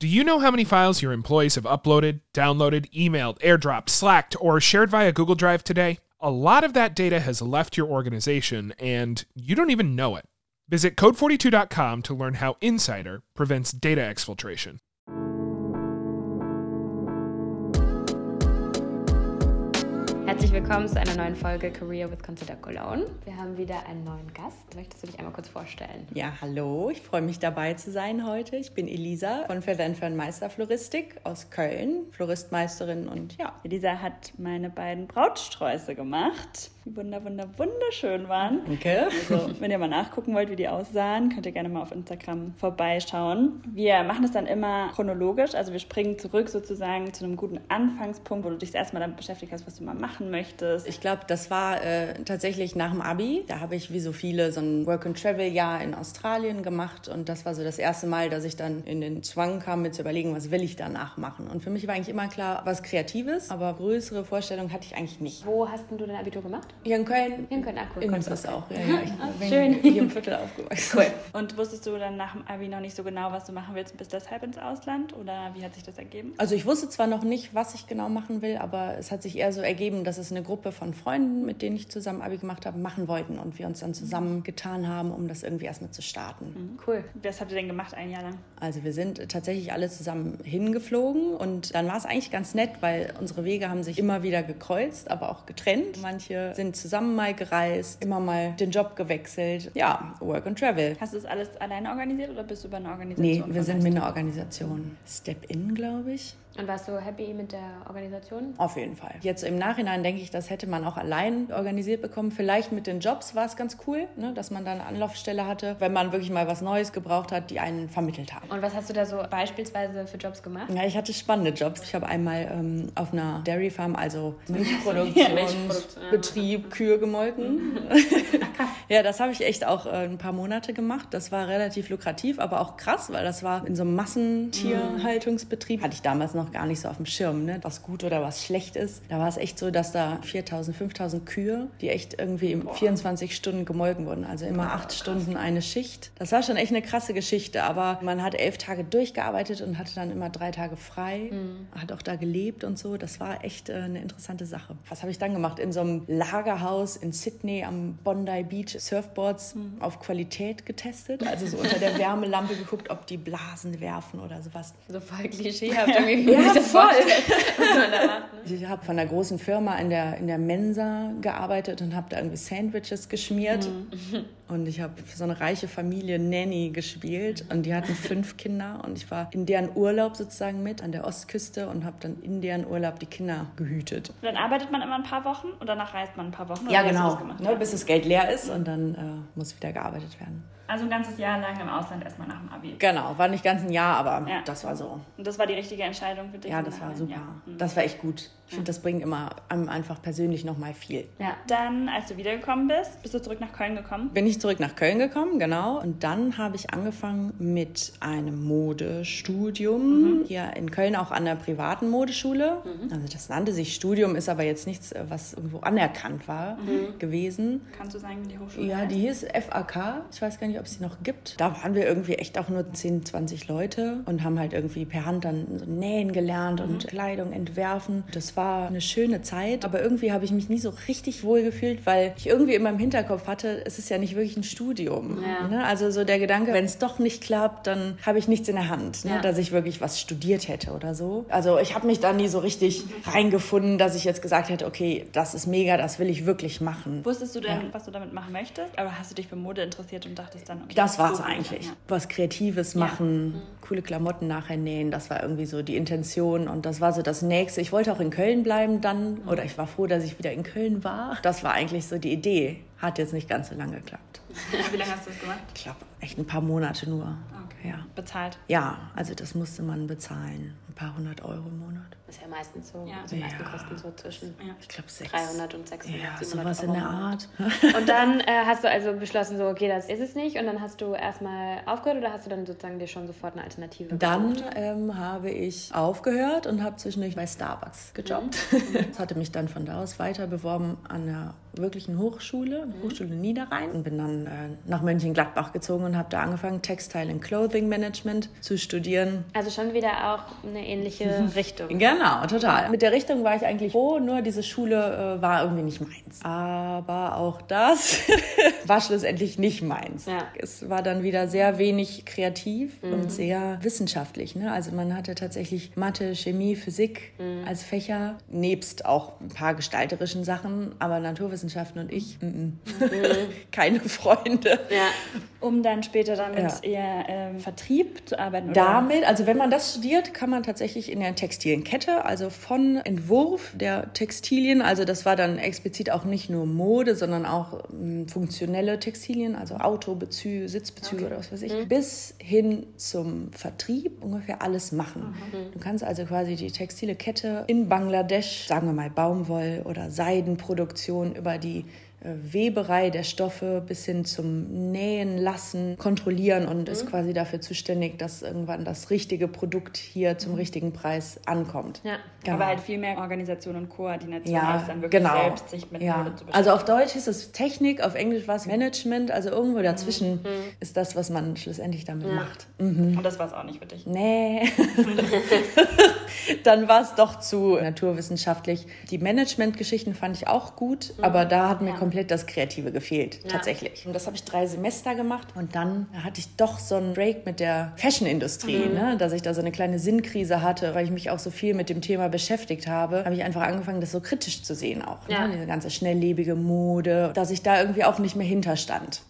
Do you know how many files your employees have uploaded, downloaded, emailed, airdropped, slacked, or shared via Google Drive today? A lot of that data has left your organization and you don't even know it. Visit code42.com to learn how Insider prevents data exfiltration. Herzlich willkommen zu einer neuen Folge Career with Consider Cologne. Wir haben wieder einen neuen Gast. Möchtest du dich einmal kurz vorstellen? Ja, hallo. Ich freue mich dabei zu sein heute. Ich bin Elisa von Feather Fern Meisterfloristik aus Köln, Floristmeisterin und ja. Elisa hat meine beiden Brautsträuße gemacht die wunder, wunder, wunderschön waren. Danke. Also, wenn ihr mal nachgucken wollt, wie die aussahen, könnt ihr gerne mal auf Instagram vorbeischauen. Wir machen das dann immer chronologisch, also wir springen zurück sozusagen zu einem guten Anfangspunkt, wo du dich erstmal damit beschäftigt hast, was du mal machen möchtest. Ich glaube, das war äh, tatsächlich nach dem Abi. Da habe ich wie so viele so ein Work-and-Travel-Jahr in Australien gemacht und das war so das erste Mal, dass ich dann in den Zwang kam, mir zu überlegen, was will ich danach machen. Und für mich war eigentlich immer klar, was Kreatives, aber größere Vorstellungen hatte ich eigentlich nicht. Wo hast du dein Abitur gemacht? Hier in Köln. Hier in Köln, ah, cool. In das auch, ja, ja. Ich bin schön. hier im Viertel aufgewachsen. Cool. Und wusstest du dann nach dem Abi noch nicht so genau, was du machen willst, bis deshalb ins Ausland? Oder wie hat sich das ergeben? Also ich wusste zwar noch nicht, was ich genau machen will, aber es hat sich eher so ergeben, dass es eine Gruppe von Freunden, mit denen ich zusammen Abi gemacht habe, machen wollten und wir uns dann zusammen getan haben, um das irgendwie erstmal zu starten. Mhm. Cool. Was habt ihr denn gemacht ein Jahr lang? Also wir sind tatsächlich alle zusammen hingeflogen und dann war es eigentlich ganz nett, weil unsere Wege haben sich immer wieder gekreuzt, aber auch getrennt. Manche sind zusammen mal gereist, immer mal den Job gewechselt. Ja, Work and Travel. Hast du das alles alleine organisiert oder bist du bei einer Organisation? Nee, wir sind mit einer Organisation. Step In, glaube ich. Und warst du happy mit der Organisation? Auf jeden Fall. Jetzt im Nachhinein denke ich, das hätte man auch allein organisiert bekommen. Vielleicht mit den Jobs war es ganz cool, ne, dass man da eine Anlaufstelle hatte, wenn man wirklich mal was Neues gebraucht hat, die einen vermittelt haben. Und was hast du da so beispielsweise für Jobs gemacht? Ja, ich hatte spannende Jobs. Ich habe einmal ähm, auf einer Dairy Farm, also Milchproduktionsbetrieb, Kühe gemolken. ja, das habe ich echt auch äh, ein paar Monate gemacht. Das war relativ lukrativ, aber auch krass, weil das war in so einem Massentierhaltungsbetrieb. Hatte ich damals noch gar nicht so auf dem Schirm, ne? was gut oder was schlecht ist. Da war es echt so, dass da 4000, 5000 Kühe, die echt irgendwie in 24 Stunden gemolken wurden. Also immer acht Stunden eine Schicht. Das war schon echt eine krasse Geschichte, aber man hat elf Tage durchgearbeitet und hatte dann immer drei Tage frei. Mhm. Hat auch da gelebt und so. Das war echt äh, eine interessante Sache. Was habe ich dann gemacht? In so einem Lagerhaus in Sydney am Bondi Beach Surfboards mhm. auf Qualität getestet. Also so unter der Wärmelampe geguckt, ob die Blasen werfen oder sowas. So voll klischeehaft irgendwie. Ja, voll. ich habe von einer großen Firma in der, in der Mensa gearbeitet und habe da irgendwie Sandwiches geschmiert. Mhm. Und ich habe für so eine reiche Familie Nanny gespielt und die hatten fünf Kinder und ich war in deren Urlaub sozusagen mit an der Ostküste und habe dann in deren Urlaub die Kinder gehütet. Und dann arbeitet man immer ein paar Wochen und danach reist man ein paar Wochen? Ja, genau. Ne, bis das Geld leer ist und dann äh, muss wieder gearbeitet werden. Also ein ganzes Jahr lang im Ausland erstmal nach dem Abi. Genau, war nicht ganz ein Jahr, aber ja. das war so. Und das war die richtige Entscheidung für dich? Ja, das war super. Ja. Mhm. Das war echt gut. Ich finde, das bringt immer einem einfach persönlich nochmal viel. Ja. Dann, als du wiedergekommen bist, bist du zurück nach Köln gekommen? Bin ich zurück nach Köln gekommen, genau. Und dann habe ich angefangen mit einem Modestudium. Mhm. Hier in Köln auch an der privaten Modeschule. Mhm. Also das nannte sich Studium, ist aber jetzt nichts, was irgendwo anerkannt war mhm. gewesen. Kannst du sagen, wie die Hochschule Ja, heißt? die hieß FAK. Ich weiß gar nicht, ob es die noch gibt. Da waren wir irgendwie echt auch nur 10, 20 Leute und haben halt irgendwie per Hand dann so nähen gelernt und mhm. Kleidung entwerfen. Das war eine schöne Zeit, aber irgendwie habe ich mich nie so richtig wohl gefühlt, weil ich irgendwie in meinem Hinterkopf hatte, es ist ja nicht wirklich ein Studium. Ja. Ne? Also so der Gedanke, wenn es doch nicht klappt, dann habe ich nichts in der Hand, ne? ja. dass ich wirklich was studiert hätte oder so. Also ich habe mich da nie so richtig reingefunden, dass ich jetzt gesagt hätte, okay, das ist mega, das will ich wirklich machen. Wusstest du denn, ja. was du damit machen möchtest? Aber hast du dich für Mode interessiert und dachtest dann, okay, das war es eigentlich. Was Kreatives machen, mhm. coole Klamotten nachher nähen, das war irgendwie so die Intention und das war so das Nächste. Ich wollte auch in Köln bleiben dann. Oder ich war froh, dass ich wieder in Köln war. Das war eigentlich so die Idee. Hat jetzt nicht ganz so lange geklappt. Wie lange hast du das gemacht? Ich glaube, echt ein paar Monate nur. Okay. Ja. Bezahlt? Ja, also das musste man bezahlen. Ein paar hundert Euro im Monat. Das ist ja meistens so. Ja. Also die meisten ja. kosten so zwischen ja. ich glaube 300 und 600. Ja, sowas in der Art. und dann äh, hast du also beschlossen, so, okay, das ist es nicht. Und dann hast du erstmal aufgehört oder hast du dann sozusagen dir schon sofort eine Alternative Dann ähm, habe ich aufgehört und habe zwischendurch bei Starbucks gejobbt. Mhm. das hatte mich dann von da aus weiter beworben an einer wirklichen Hochschule, mhm. Hochschule Niederrhein. Und bin dann äh, nach Mönchengladbach gezogen und habe da angefangen, Textile and Clothing Management zu studieren. Also schon wieder auch eine ähnliche Richtung. Genau, total. Mit der Richtung war ich eigentlich froh, nur diese Schule äh, war irgendwie nicht meins. Aber auch das war schlussendlich nicht meins. Ja. Es war dann wieder sehr wenig kreativ und sehr wissenschaftlich. Ne? Also man hatte tatsächlich Mathe, Chemie, Physik als Fächer, nebst auch ein paar gestalterischen Sachen, aber Naturwissenschaften und ich, mm, -mm. keine Freunde. Ja. Um dann später damit Ja. eher ähm, Vertrieb zu arbeiten? Oder? Damit, also wenn man das studiert, kann man tatsächlich in der Textilienkette, also von Entwurf der Textilien, also das war dann explizit auch nicht nur Mode, sondern auch ähm, funktionelle Textilien, also Autobezüge, Sitzbezüge oder was weiß ich, bis hin zum Vertrieb ungefähr alles machen. Du kannst also quasi die textile Kette in Bangladesch, sagen wir mal Baumwoll- oder Seidenproduktion über die Weberei der Stoffe bis hin zum Nähen lassen, kontrollieren und ist quasi dafür zuständig, dass irgendwann das richtige Produkt hier zum richtigen Preis ankommt. Ja. Genau. Aber halt viel mehr Organisation und Koordination, ja, als dann wirklich genau. selbst sich mit ja. Zu beschäftigen. Also auf Deutsch ist es Technik, auf Englisch war es Management, also irgendwo dazwischen Mhm. ist das, was man schlussendlich damit macht. Und das war es auch nicht für dich. Nee. Dann war es doch zu naturwissenschaftlich. Die Management-Geschichten fand ich auch gut, aber da hat mir komplett das Kreative gefehlt, tatsächlich. Und das habe ich drei Semester gemacht und dann hatte ich doch so einen Break mit der Fashion-Industrie, ne? dass ich da so eine kleine Sinnkrise hatte, weil ich mich auch so viel mit dem Thema beschäftigt habe, habe ich einfach angefangen, das so kritisch zu sehen auch. Ja. Ne? Diese ganze schnelllebige Mode, dass ich da irgendwie auch nicht mehr hinterstand.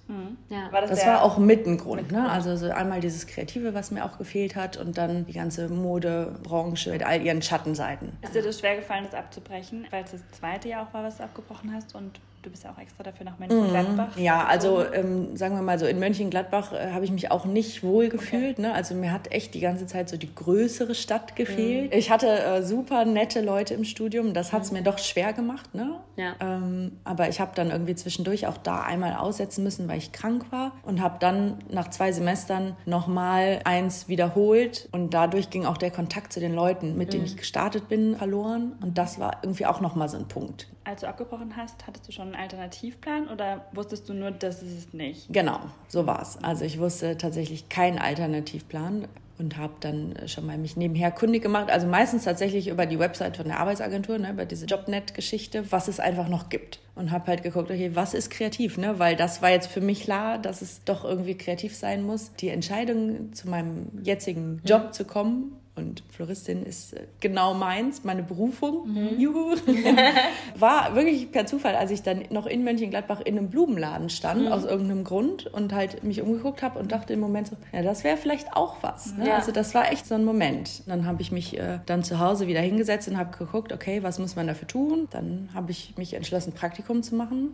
Ja. War das, Das war auch mit ein Grund. Ne? Also so einmal dieses Kreative, was mir auch gefehlt hat und dann die ganze Modebranche mit all ihren Schattenseiten. Ist dir das schwer gefallen, das abzubrechen, weil es das zweite Jahr auch war, was du abgebrochen hast und du bist ja auch extra dafür nach Mönchengladbach? Ja, also ähm, sagen wir mal so, in Mönchengladbach äh, habe ich mich auch nicht wohl gefühlt. Ne? Also mir hat echt die ganze Zeit so die größere Stadt gefehlt. Ich hatte äh, super nette Leute im Studium, das hat es mir doch schwer gemacht. Ne? Ja. Ähm, aber ich habe dann irgendwie zwischendurch auch da einmal aussetzen müssen, weil ich krank war und habe dann nach zwei Semestern nochmal eins wiederholt und dadurch ging auch der Kontakt zu den Leuten, mit denen ich gestartet bin, verloren und das war irgendwie auch nochmal so ein Punkt. Als du abgebrochen hast, hattest du schon einen Alternativplan oder wusstest du nur, das ist es nicht? Genau, so war's. Also ich wusste tatsächlich keinen Alternativplan und habe dann schon mal mich nebenher kundig gemacht. Also meistens tatsächlich über die Website von der Arbeitsagentur, ne, über diese Jobnet-Geschichte, was es einfach noch gibt. Und habe halt geguckt, okay, was ist kreativ, ne? Weil das war jetzt für mich klar, dass es doch irgendwie kreativ sein muss. Die Entscheidung zu meinem jetzigen Job zu kommen und Floristin ist äh, genau meins, meine Berufung. Juhu. War wirklich per Zufall, als ich dann noch in Mönchengladbach in einem Blumenladen stand, aus irgendeinem Grund und halt mich umgeguckt habe und dachte im Moment so, ja, das wäre vielleicht auch was. Ne? Ja. Also das war echt so ein Moment. Dann habe ich mich äh, dann zu Hause wieder hingesetzt und habe geguckt, okay, was muss man dafür tun? Dann habe ich mich entschlossen, Praktikum zu machen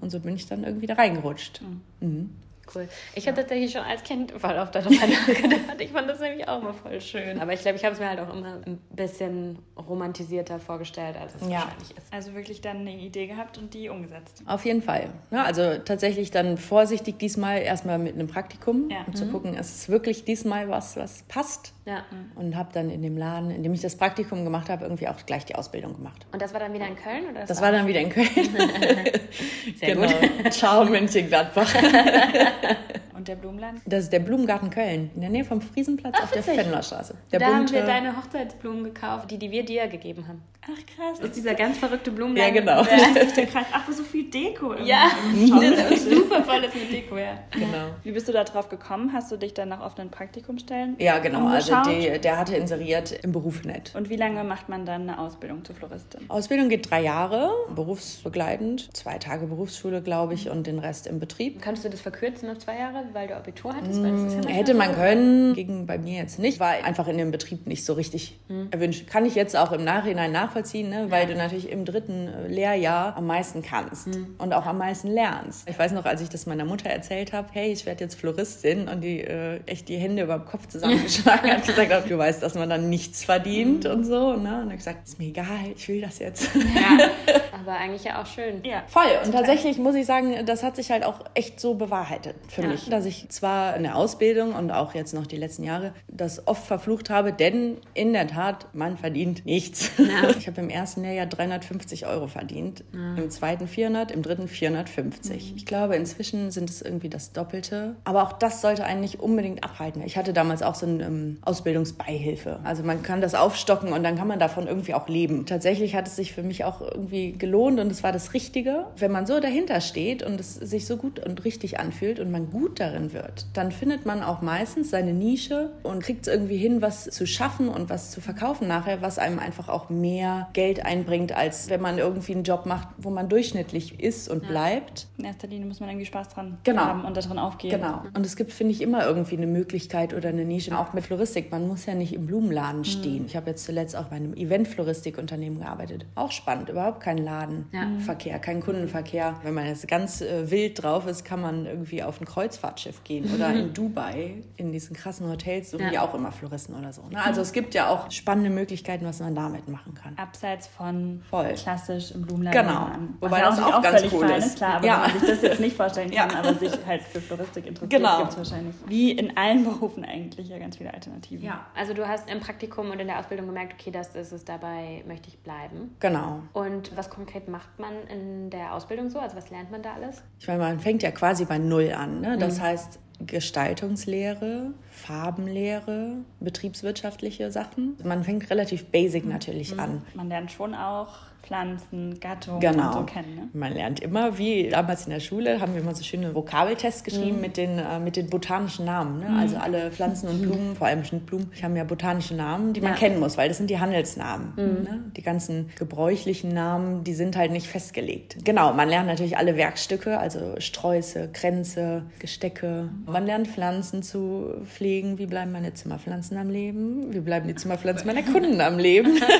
und so bin ich dann irgendwie da reingerutscht. Mhm. Cool. Ich habe tatsächlich schon als Kind voll oft darüber nachgedacht. Ich fand das nämlich auch immer voll schön. Aber ich glaube, ich habe es mir halt auch immer ein bisschen romantisierter vorgestellt, als es Ja. wahrscheinlich ist. Also wirklich dann eine Idee gehabt und die umgesetzt. Auf jeden Fall. Ja, also tatsächlich dann vorsichtig diesmal erstmal mit einem Praktikum, Ja. um zu gucken, ist es wirklich diesmal was, was passt. Ja. Und habe dann in dem Laden, in dem ich das Praktikum gemacht habe, irgendwie auch gleich die Ausbildung gemacht. Und das war dann wieder in Köln? Oder Das war dann wieder in Köln. Sehr genau. Ciao, Mönchengladbach. Und der Blumenladen? Das ist der Blumengarten Köln, in der Nähe vom Friesenplatz auf der witzig. Fennerstraße. Der da haben bunte- wir deine Hochzeitsblumen gekauft, die, die wir dir gegeben haben. Ach krass. Das ist dieser ganz verrückte Blumenladen. Ja, genau. Der, Das ist ja krass. Ach, so viel Deko. im- ja, im Shop. das ist super volles mit Deko, ja. Genau. Wie bist du da drauf gekommen? Hast du dich dann nach offenen Praktikumstellen Ja, genau. Also umgeschaut? die, der hatte inseriert im Beruf nett. Und wie lange macht man dann eine Ausbildung zur Floristin? Ausbildung geht drei Jahre, berufsbegleitend, zwei Tage Berufsschule, glaube ich, und den Rest im Betrieb. Könntest du das verkürzen auf zwei Jahre, weil du Abitur hattest? Ja manchmal Hätte man können, ging bei mir jetzt nicht, war einfach in dem Betrieb nicht so richtig Hm. erwünscht. Kann ich jetzt auch im Nachhinein nachvollziehen, ne? weil du natürlich im dritten äh, Lehrjahr am meisten kannst Hm. und auch am meisten lernst. Ich weiß noch, als ich das meiner Mutter erzählt habe, hey, ich werde jetzt Floristin und die äh, echt die Hände über den Kopf zusammengeschlagen hat, gesagt, hat, du weißt, dass man dann nichts verdient und so. Ne? Und ich gesagt, ist mir egal, ich will das jetzt. Ja, Aber eigentlich ja auch schön. Ja. Voll. Und tatsächlich muss ich sagen, das hat sich halt auch echt so bewahrheitet für ja. mich, dass ich zwar in der Ausbildung und auch jetzt noch die letzten Jahre das oft verflucht habe, denn in der Tat, man verdient nichts. Ja. Ich habe im ersten Jahr ja 350 Euro verdient, ja. im zweiten 400, im dritten 450. Mhm. Ich glaube, inzwischen sind es irgendwie das Doppelte. Aber auch das sollte einen nicht unbedingt abhalten. Ich hatte damals auch so eine ähm, Ausbildungsbeihilfe. Also man kann das aufstocken und dann kann man davon irgendwie auch leben. Tatsächlich hat es sich für mich auch irgendwie gelohnt und es war das Richtige. Wenn man so dahinter steht und es sich so gut und richtig anfühlt und man gut darin wird, dann findet man auch meistens seine Nische und kriegt es irgendwie hin, was zu schaffen und was zu verkaufen nachher, was einem einfach auch mehr Geld einbringt, als wenn man irgendwie einen Job macht, wo man durchschnittlich ist und ja. bleibt. In erster Linie muss man irgendwie Spaß dran genau. haben und daran aufgehen. Genau. Und es gibt, finde ich, immer irgendwie eine Möglichkeit oder eine Nische, auch mit Floristik. Man muss ja nicht im Blumenladen mhm. stehen. Mhm. Ich habe jetzt zuletzt auch bei einem Event-Floristikunternehmen gearbeitet. Auch spannend, überhaupt kein Ladenverkehr, ja. kein Kundenverkehr. Wenn man jetzt ganz äh, wild drauf ist, kann man irgendwie auf ein Kreuzfahrtschiff gehen oder in Dubai in diesen krassen Hotels suchen ja. die auch immer Floristen oder so. Ne? Also es gibt ja auch spannende Möglichkeiten, was man damit machen kann. Abseits von Voll. klassisch im Blumenladen. Genau. Wobei das auch, auch ganz cool ist. ist. Klar, aber ja. man sich das jetzt nicht vorstellen kann, ja. aber sich halt für Floristik interessiert, genau. gibt es wahrscheinlich. Wie in allen Berufen eigentlich ja ganz viele Alternativen. Ja, also du hast im Praktikum und in der Ausbildung gemerkt, okay, das ist es, dabei möchte ich bleiben. Genau. Und was konkret macht man in der Ausbildung so? Also was lernt man da alles? Ich meine, man fängt ja quasi bei Null an. Ne? Das mhm. heißt, Gestaltungslehre, Farbenlehre, betriebswirtschaftliche Sachen. Man fängt relativ basic natürlich mhm. an. Man lernt schon auch Pflanzen, Gattungen genau. so kennen. Ne? Man lernt immer, wie damals in der Schule, haben wir immer so schöne Vokabeltests geschrieben mhm. mit, den, äh, mit den botanischen Namen. Ne? Mhm. Also alle Pflanzen und Blumen, vor allem Schnittblumen, haben ja botanische Namen, die man ja. kennen muss, weil das sind die Handelsnamen. Mhm. Ne? Die ganzen gebräuchlichen Namen, die sind halt nicht festgelegt. Genau, man lernt natürlich alle Werkstücke, also Sträuße, Kränze, Gestecke. Man lernt Pflanzen zu pflegen. Wie bleiben meine Zimmerpflanzen am Leben? Wie bleiben die Zimmerpflanzen meiner Kunden am Leben?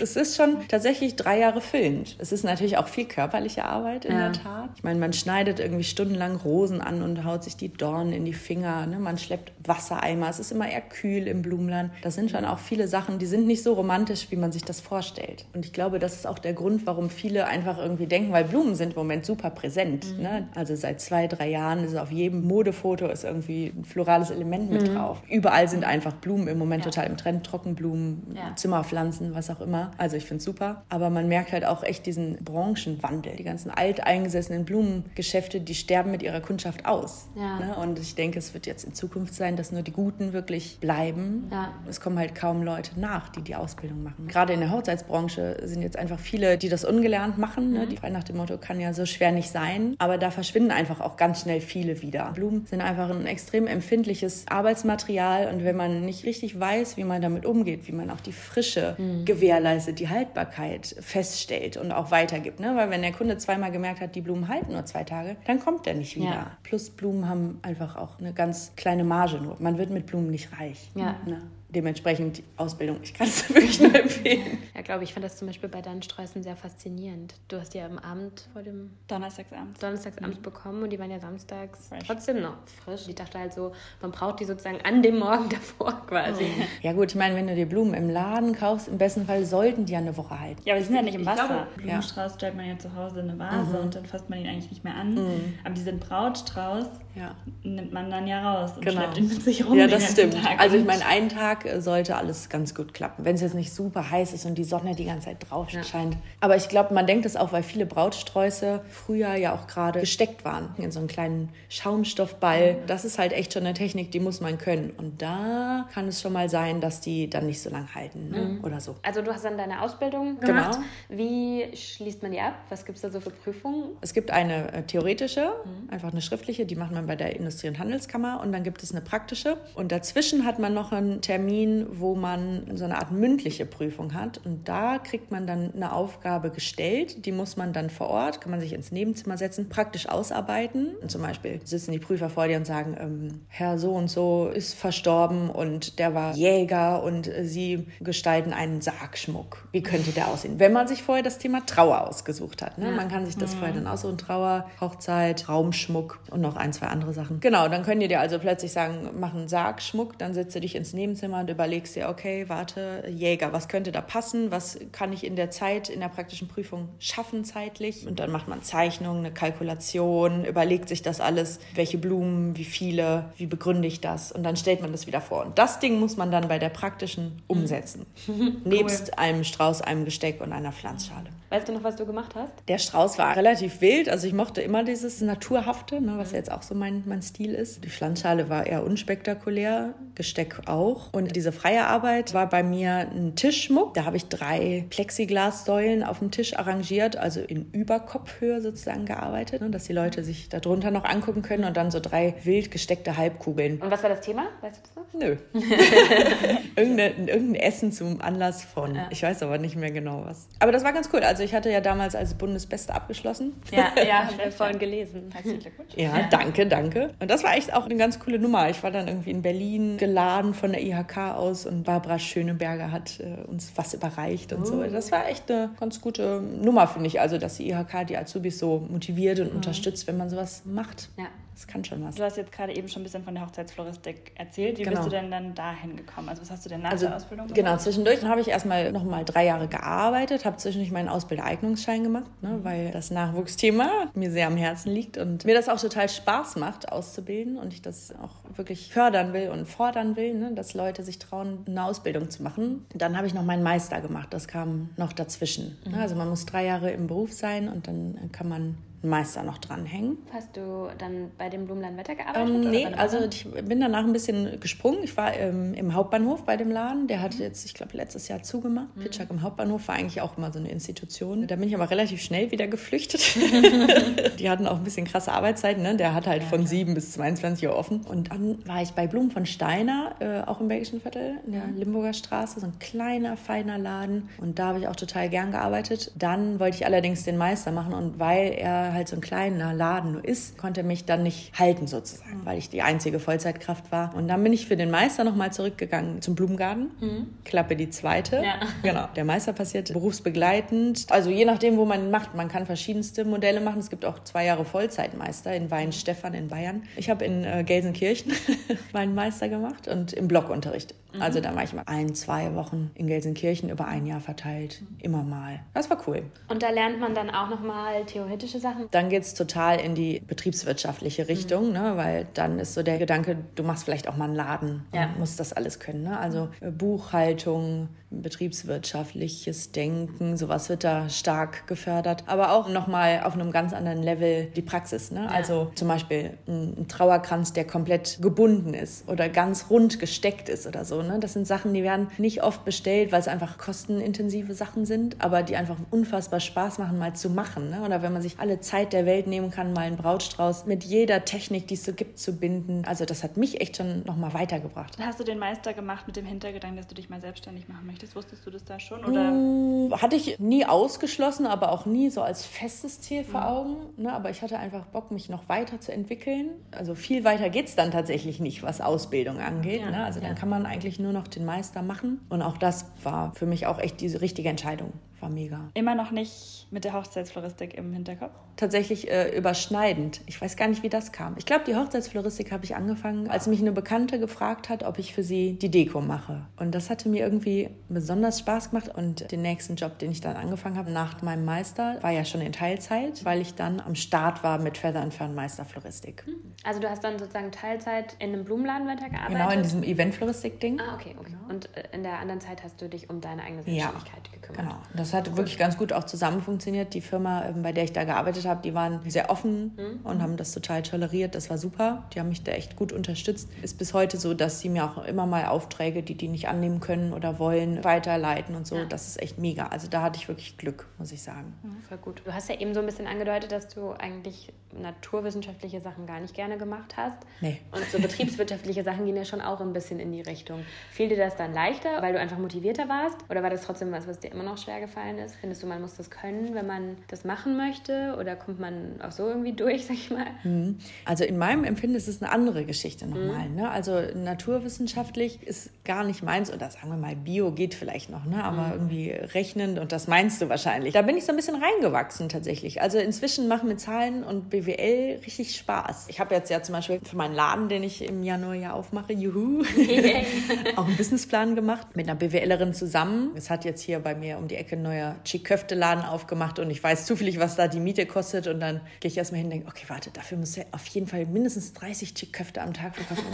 Es ist schon tatsächlich drei Jahre füllend. Es ist natürlich auch viel körperliche Arbeit in ja. der Tat. Ich meine, man schneidet irgendwie stundenlang Rosen an und haut sich die Dornen in die Finger. Ne? Man schleppt Wassereimer. Es ist immer eher kühl im Blumenland. Das sind schon auch viele Sachen, die sind nicht so romantisch, wie man sich das vorstellt. Und ich glaube, das ist auch der Grund, warum viele einfach irgendwie denken, weil Blumen sind im Moment super präsent. Mhm. Ne? Also seit zwei, drei Jahren ist auf jedem Modefoto ist irgendwie ein florales Element mit mhm. drauf. Überall sind einfach Blumen im Moment ja. total im Trend. Trockenblumen, ja. Zimmerpflanzen, was auch immer. Also ich finde es super. Aber man merkt halt auch echt diesen Branchenwandel. Die ganzen alteingesessenen Blumengeschäfte, die sterben mit ihrer Kundschaft aus. Ja. Ne? Und ich denke, es wird jetzt in Zukunft sein, dass nur die Guten wirklich bleiben. Ja. Es kommen halt kaum Leute nach, die die Ausbildung machen. Gerade in der Hochzeitsbranche sind jetzt einfach viele, die das ungelernt machen. Ne? Mhm. Die frei nach dem Motto kann ja so schwer nicht sein. Aber da verschwinden einfach auch ganz schnell viele wieder. Blumen sind einfach ein extrem empfindliches Arbeitsmaterial. Und wenn man nicht richtig weiß, wie man damit umgeht, wie man auch die Frische mhm. gewährleistet, die Haltbarkeit feststellt, feststellt und auch weitergibt. Ne? Weil wenn der Kunde zweimal gemerkt hat, die Blumen halten nur zwei Tage, dann kommt er nicht wieder. Ja. Plus Blumen haben einfach auch eine ganz kleine Marge nur. Man wird mit Blumen nicht reich. Ja. Ne? Dementsprechend die Ausbildung. Ich kann es wirklich nur empfehlen. Ja, glaube ich, fand das zum Beispiel bei deinen Sträußen sehr faszinierend. Du hast die ja am Abend vor dem Donnerstagsabend, Donnerstagsabend mhm. bekommen und die waren ja samstags fresh. trotzdem noch frisch. Ich dachte halt so, man braucht die sozusagen an dem Morgen davor quasi. Oh. Ja gut, ich meine, wenn du die Blumen im Laden kaufst, im besten Fall sollten die ja eine Woche halten. Ja, aber die sind ja nicht im Wasser. Glaube, Blumenstrauß ja. stellt man ja zu Hause in eine Vase mhm. und dann fasst man ihn eigentlich nicht mehr an. Mhm. Aber diesen Brautstrauß ja. nimmt man dann ja raus und genau. schleppt ihn mit sich rum. Ja, das stimmt. Tag. Also ich meine, einen Tag sollte alles ganz gut klappen, wenn es jetzt nicht super heiß ist und die Sonne die ganze Zeit drauf ja. scheint. Aber ich glaube, man denkt es auch, weil viele Brautsträuße früher ja auch gerade gesteckt waren in so einen kleinen Schaumstoffball. Das ist halt echt schon eine Technik, die muss man können. Und da kann es schon mal sein, dass die dann nicht so lange halten ne? mhm. oder so. Also du hast dann deine Ausbildung genau. gemacht. Genau. Wie schließt man die ab? Was gibt es da so für Prüfungen? Es gibt eine äh, theoretische, mhm. einfach eine schriftliche, die macht man bei der Industrie- und Handelskammer und dann gibt es eine praktische. Und dazwischen hat man noch einen Termin, wo man so eine Art mündliche Prüfung hat. Und da kriegt man dann eine Aufgabe gestellt, die muss man dann vor Ort, kann man sich ins Nebenzimmer setzen, praktisch ausarbeiten. Und zum Beispiel sitzen die Prüfer vor dir und sagen, ähm, Herr so und so ist verstorben und der war Jäger und äh, Sie gestalten einen Sargschmuck. Wie könnte der aussehen? Wenn man sich vorher das Thema Trauer ausgesucht hat. Ne? Ja. Man kann sich das mhm. vorher dann aussuchen, Trauer, Hochzeit, Raumschmuck und noch ein, zwei andere Sachen. Genau, dann können die dir also plötzlich sagen, mach einen Sargschmuck, dann setzt du dich ins Nebenzimmer Zimmer und überlegst dir, okay, warte, Jäger, was könnte da passen? Was kann ich in der Zeit, in der praktischen Prüfung schaffen zeitlich? Und dann macht man Zeichnungen, eine Kalkulation, überlegt sich das alles, welche Blumen, wie viele, wie begründe ich das? Und dann stellt man das wieder vor. Und das Ding muss man dann bei der praktischen umsetzen. Nebst einem Strauß, einem Gesteck und einer Pflanzschale. Weißt du noch, was du gemacht hast? Der Strauß war relativ wild. Also ich mochte immer dieses Naturhafte, ne, was ja jetzt auch so mein, mein Stil ist. Die Pflanzschale war eher unspektakulär, Gesteck auch. Und diese freie Arbeit war bei mir ein Tischschmuck. Da habe ich drei Plexiglassäulen auf dem Tisch arrangiert, also in Überkopfhöhe sozusagen gearbeitet, ne, dass die Leute sich darunter noch angucken können und dann so drei wild gesteckte Halbkugeln. Und was war das Thema? Weißt du das noch? Nö. irgendein, irgendein Essen zum Anlass von. Ja. Ich weiß aber nicht mehr genau was. Aber das war ganz cool. Also ich hatte ja damals als Bundesbeste abgeschlossen. Ja, ja, habe ich vorhin gelesen. Herzlichen Glückwunsch. Ja, danke, danke. Und das war echt auch eine ganz coole Nummer. Ich war dann irgendwie in Berlin geladen von der IHK aus und Barbara Schöneberger hat äh, uns was überreicht und oh. so. Das war echt eine ganz gute Nummer, finde ich. Also, dass die IHK die Azubis so motiviert und mhm. unterstützt, wenn man sowas macht. Ja. Das kann schon was. Du hast jetzt gerade eben schon ein bisschen von der Hochzeitsfloristik erzählt. Wie genau. bist du denn dann dahin gekommen? Also was hast du denn nach also, der Ausbildung gemacht? Genau, zwischendurch habe ich erstmal noch mal drei Jahre gearbeitet, habe zwischendurch meinen Ausbildereignungsschein gemacht, ne, mhm. weil das Nachwuchsthema mir sehr am Herzen liegt und mir das auch total Spaß macht, auszubilden und ich das auch wirklich fördern will und fordern will, ne, dass Leute sich trauen, eine Ausbildung zu machen. Dann habe ich noch meinen Meister gemacht, das kam noch dazwischen. Mhm. Also man muss drei Jahre im Beruf sein und dann kann man Meister noch dranhängen. Hast du dann bei dem Blumenladen Wetter gearbeitet? Ähm, nee, also ich bin danach ein bisschen gesprungen. Ich war ähm, im Hauptbahnhof bei dem Laden. Der hat mhm. jetzt, ich glaube, letztes Jahr zugemacht. Mhm. Pitchak im Hauptbahnhof war eigentlich auch immer so eine Institution. Da bin ich aber relativ schnell wieder geflüchtet. Die hatten auch ein bisschen krasse Arbeitszeiten. Ne? Der hat halt ja, von klar. 7 bis 22 Uhr offen. Und dann war ich bei Blumen von Steiner, äh, auch im Belgischen Viertel, in der Limburger Straße. So ein kleiner, feiner Laden. Und da habe ich auch total gern gearbeitet. Dann wollte ich allerdings den Meister machen. Und weil er halt so ein kleiner Laden nur ist, konnte mich dann nicht halten sozusagen, weil ich die einzige Vollzeitkraft war. Und dann bin ich für den Meister nochmal zurückgegangen zum Blumengarten. Mhm. Klappe die zweite. Ja. Genau. Der Meister passiert berufsbegleitend. Also je nachdem, wo man macht. Man kann verschiedenste Modelle machen. Es gibt auch zwei Jahre Vollzeitmeister in Weinstefan in Bayern. Ich habe in äh, Gelsenkirchen meinen Meister gemacht und im Blockunterricht. Mhm. Also da war ich mal ein, zwei Wochen in Gelsenkirchen über ein Jahr verteilt. Immer mal. Das war cool. Und da lernt man dann auch nochmal theoretische Sachen? Dann geht es total in die betriebswirtschaftliche Richtung, mhm. ne? weil dann ist so der Gedanke, du machst vielleicht auch mal einen Laden ja. und musst das alles können. Ne? Also äh, Buchhaltung, betriebswirtschaftliches Denken, sowas wird da stark gefördert. Aber auch nochmal auf einem ganz anderen Level die Praxis. Ne? Ja. Also zum Beispiel ein Trauerkranz, der komplett gebunden ist oder ganz rund gesteckt ist oder so. Ne? Das sind Sachen, die werden nicht oft bestellt, weil es einfach kostenintensive Sachen sind, aber die einfach unfassbar Spaß machen, mal zu machen. Ne? Oder wenn man sich alle Zeit der Welt nehmen kann, mal einen Brautstrauß mit jeder Technik, die es so gibt, zu binden. Also das hat mich echt schon nochmal weitergebracht. Hast du den Meister gemacht mit dem Hintergedanken, dass du dich mal selbstständig machen möchtest? Möchtest? Wusstest du das da schon? Oder? Hatte ich nie ausgeschlossen, aber auch nie so als festes Ziel vor mhm. Augen. Ne? Aber ich hatte einfach Bock, mich noch weiter zu entwickeln. Also viel weiter geht es dann tatsächlich nicht, was Ausbildung angeht. Ja, ne? Also ja. dann kann man eigentlich nur noch den Meister machen. Und auch das war für mich auch echt diese richtige Entscheidung war mega. Immer noch nicht mit der Hochzeitsfloristik im Hinterkopf? Tatsächlich äh, überschneidend. Ich weiß gar nicht, wie das kam. Ich glaube, die Hochzeitsfloristik habe ich angefangen, als mich eine Bekannte gefragt hat, ob ich für sie die Deko mache. Und das hatte mir irgendwie besonders Spaß gemacht. Und den nächsten Job, den ich dann angefangen habe nach meinem Meister, war ja schon in Teilzeit, weil ich dann am Start war mit Feather and Fern Meister Floristik. Hm. Also du hast dann sozusagen Teilzeit in einem Blumenladen weitergearbeitet? Genau, in diesem Eventfloristik-Ding. Ah, okay, okay. Und äh, in der anderen Zeit hast du dich um deine eigene Selbstständigkeit ja, gekümmert? genau. Das hat wirklich ganz gut auch zusammen funktioniert. Die Firma, ähm, bei der ich da gearbeitet habe, die waren sehr offen mhm. und haben das total toleriert. Das war super. Die haben mich da echt gut unterstützt. Ist bis heute so, dass sie mir auch immer mal Aufträge, die die nicht annehmen können oder wollen, weiterleiten und so. Ja. Das ist echt mega. Also da hatte ich wirklich Glück, muss ich sagen. Mhm, voll gut. Du hast ja eben so ein bisschen angedeutet, dass du eigentlich naturwissenschaftliche Sachen gar nicht gerne gemacht hast. Nee. Und so betriebswirtschaftliche Sachen gehen ja schon auch ein bisschen in die Richtung. Fiel dir das dann leichter, weil du einfach motivierter warst? Oder war das trotzdem was, was dir immer noch schwer gefallen ist? Findest du, man muss das können, wenn man das machen möchte? Oder kommt man auch so irgendwie durch, sag ich mal? Mhm. Also in meinem Empfinden ist es eine andere Geschichte nochmal. Mhm. Ne? Also naturwissenschaftlich ist gar nicht meins, oder sagen wir mal, Bio geht vielleicht noch, ne? aber mhm. irgendwie rechnend und das meinst du wahrscheinlich. Da bin ich so ein bisschen reingewachsen tatsächlich. Also inzwischen machen mir Zahlen und BWL richtig Spaß. Ich habe jetzt ja zum Beispiel für meinen Laden, den ich im Januar ja aufmache, juhu, auch einen Businessplan gemacht mit einer BWLerin zusammen. Es hat jetzt hier bei mir um die Ecke neuer Chiköfte-Laden aufgemacht und ich weiß zufällig, was da die Miete kostet. Und dann gehe ich erstmal hin und denke, okay, warte, dafür muss er auf jeden Fall mindestens 30 Chiköfte am Tag verkaufen.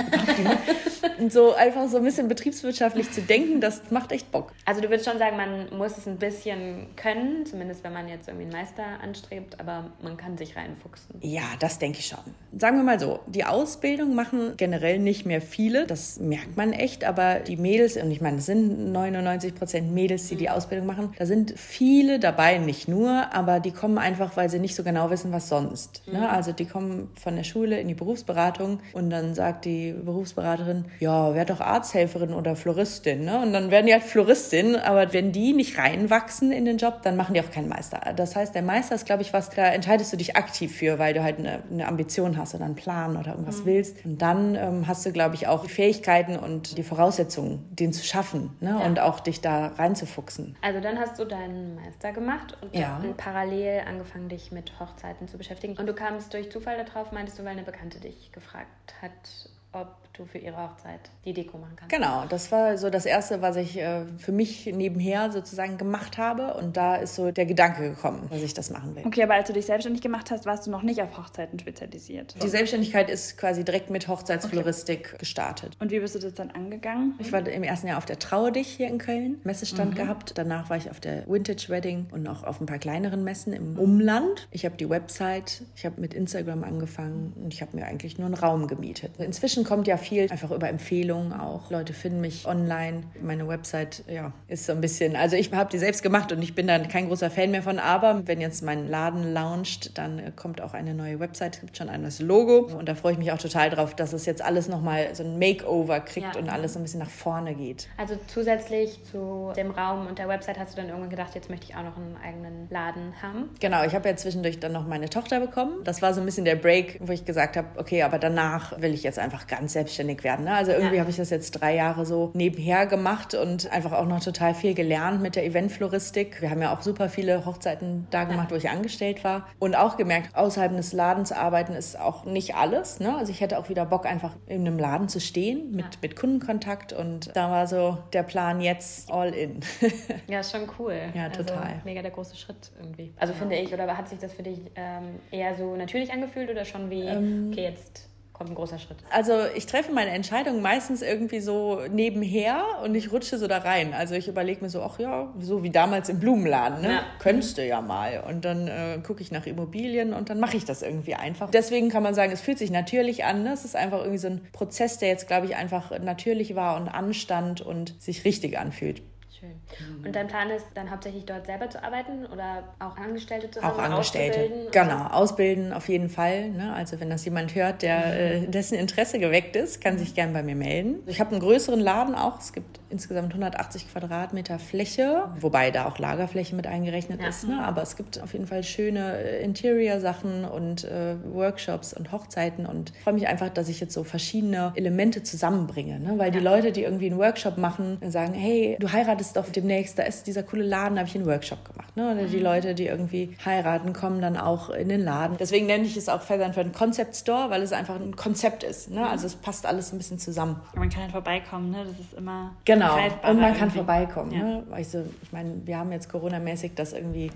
und so einfach so ein bisschen betriebswirtschaftlich zu denken, das macht echt Bock. Also du würdest schon sagen, man muss es ein bisschen können, zumindest wenn man jetzt irgendwie einen Meister anstrebt, aber man kann sich reinfuchsen. Ja, das denke ich schon. Sagen wir mal so, die Ausbildung machen generell nicht mehr viele, das merkt man echt, aber die Mädels, und ich meine, es sind 99 Prozent Mädels, die die mhm. Ausbildung machen, da sind viele dabei, nicht nur, aber die kommen einfach, weil sie nicht so genau wissen, was sonst. Ne? Mhm. Ne? Also die kommen von der Schule in die Berufsberatung und dann sagt die Berufsberaterin, ja, werd doch Arzthelferin oder Floristin. Ne? Und dann werden die halt Floristin, aber wenn die nicht reinwachsen in den Job, dann machen die auch keinen Meister. Das heißt, der Meister ist, glaube ich, was, da entscheidest du dich aktiv für, weil du halt eine, eine Ambition hast oder einen Plan oder irgendwas mhm. willst. Und dann ähm, hast du, glaube ich, auch die Fähigkeiten und die Voraussetzungen, den zu schaffen ne? Ja. und auch dich da reinzufuchsen. Also dann hast du deinen Meister gemacht und ja. parallel angefangen, dich mit Hochzeiten zu beschäftigen. Und du kamst durch Zufall darauf, meintest du, weil eine Bekannte dich gefragt hat, ob du für ihre Hochzeit die Deko machen kannst. Genau, das war so das Erste, was ich äh, für mich nebenher sozusagen gemacht habe. Und da ist so der Gedanke gekommen, dass ich das machen will. Okay, aber als du dich selbstständig gemacht hast, warst du noch nicht auf Hochzeiten spezialisiert? Die Selbstständigkeit ist quasi direkt mit Hochzeitsfloristik okay. gestartet. Und wie bist du das dann angegangen? Ich war im ersten Jahr auf der Trauer dich hier in Köln, Messestand mhm. gehabt. Danach war ich auf der Vintage Wedding und noch auf ein paar kleineren Messen im Umland. Ich habe die Website, ich habe mit Instagram angefangen und ich habe mir eigentlich nur einen Raum gemietet. Inzwischen kommt ja viel einfach über Empfehlungen auch. Leute finden mich online. Meine Website ja, ist so ein bisschen, also ich habe die selbst gemacht und ich bin dann kein großer Fan mehr von, aber wenn jetzt mein Laden launcht, dann kommt auch eine neue Website, es gibt schon ein neues Logo und da freue ich mich auch total drauf, dass es jetzt alles nochmal so ein Makeover kriegt ja. und alles so ein bisschen nach vorne geht. Also zusätzlich zu dem Raum und der Website hast du dann irgendwann gedacht, jetzt möchte ich auch noch einen eigenen Laden haben? Genau, ich habe ja zwischendurch dann noch meine Tochter bekommen. Das war so ein bisschen der Break, wo ich gesagt habe, okay, aber danach will ich jetzt einfach ganz selbstständig werden. Ne? Also irgendwie ja. habe ich das jetzt drei Jahre so nebenher gemacht und einfach auch noch total viel gelernt mit der Eventfloristik. Wir haben ja auch super viele Hochzeiten da gemacht, ja. wo ich angestellt war. Und auch gemerkt, außerhalb des Ladens arbeiten ist auch nicht alles. Ne? Also ich hätte auch wieder Bock, einfach in einem Laden zu stehen mit, ja. mit Kundenkontakt. Und da war so der Plan jetzt all in. ja, ist schon cool. Ja, also total. Mega der große Schritt irgendwie. Also finde ich, oder hat sich das für dich ähm, eher so natürlich angefühlt oder schon wie, ähm, okay, jetzt kommt ein großer Schritt. Also ich treffe meine Entscheidungen meistens irgendwie so nebenher und ich rutsche so da rein. Also ich überlege mir so, ach ja, so wie damals im Blumenladen, ne? Ja. Könntest du ja mal. Und dann äh, gucke ich nach Immobilien und dann mache ich das irgendwie einfach. Deswegen kann man sagen, es fühlt sich natürlich an. Ne? Es ist einfach irgendwie so ein Prozess, der jetzt, glaube ich, einfach natürlich war und anstand und sich richtig anfühlt. Schön. Mhm. Und dein Plan ist dann hauptsächlich dort selber zu arbeiten oder auch Angestellte zu haben? Auch Angestellte, genau. Ausbilden auf jeden Fall. Ne? Also wenn das jemand hört, der, mhm. äh, dessen Interesse geweckt ist, kann sich gern bei mir melden. Ich habe einen größeren Laden auch. Es gibt insgesamt 180 Quadratmeter Fläche, wobei da auch Lagerfläche mit eingerechnet ja. ist. Ne? Aber es gibt auf jeden Fall schöne äh, Interior-Sachen und äh, Workshops und Hochzeiten und freue mich einfach, dass ich jetzt so verschiedene Elemente zusammenbringe. Ne? Weil ja. die Leute, die irgendwie einen Workshop machen, sagen, hey, du heiratest ist doch demnächst, da ist dieser coole Laden, da habe ich einen Workshop gemacht. Ne? Oder die mhm. Leute, die irgendwie heiraten, kommen dann auch in den Laden. Deswegen nenne ich es auch Feathern für einen Concept Store, weil es einfach ein Konzept ist. Ne? Also es passt alles ein bisschen zusammen. man kann halt vorbeikommen, ne? das ist immer Genau, und man kann vorbeikommen. Ja. Ne? Also, ich meine, wir haben jetzt Corona-mäßig das irgendwie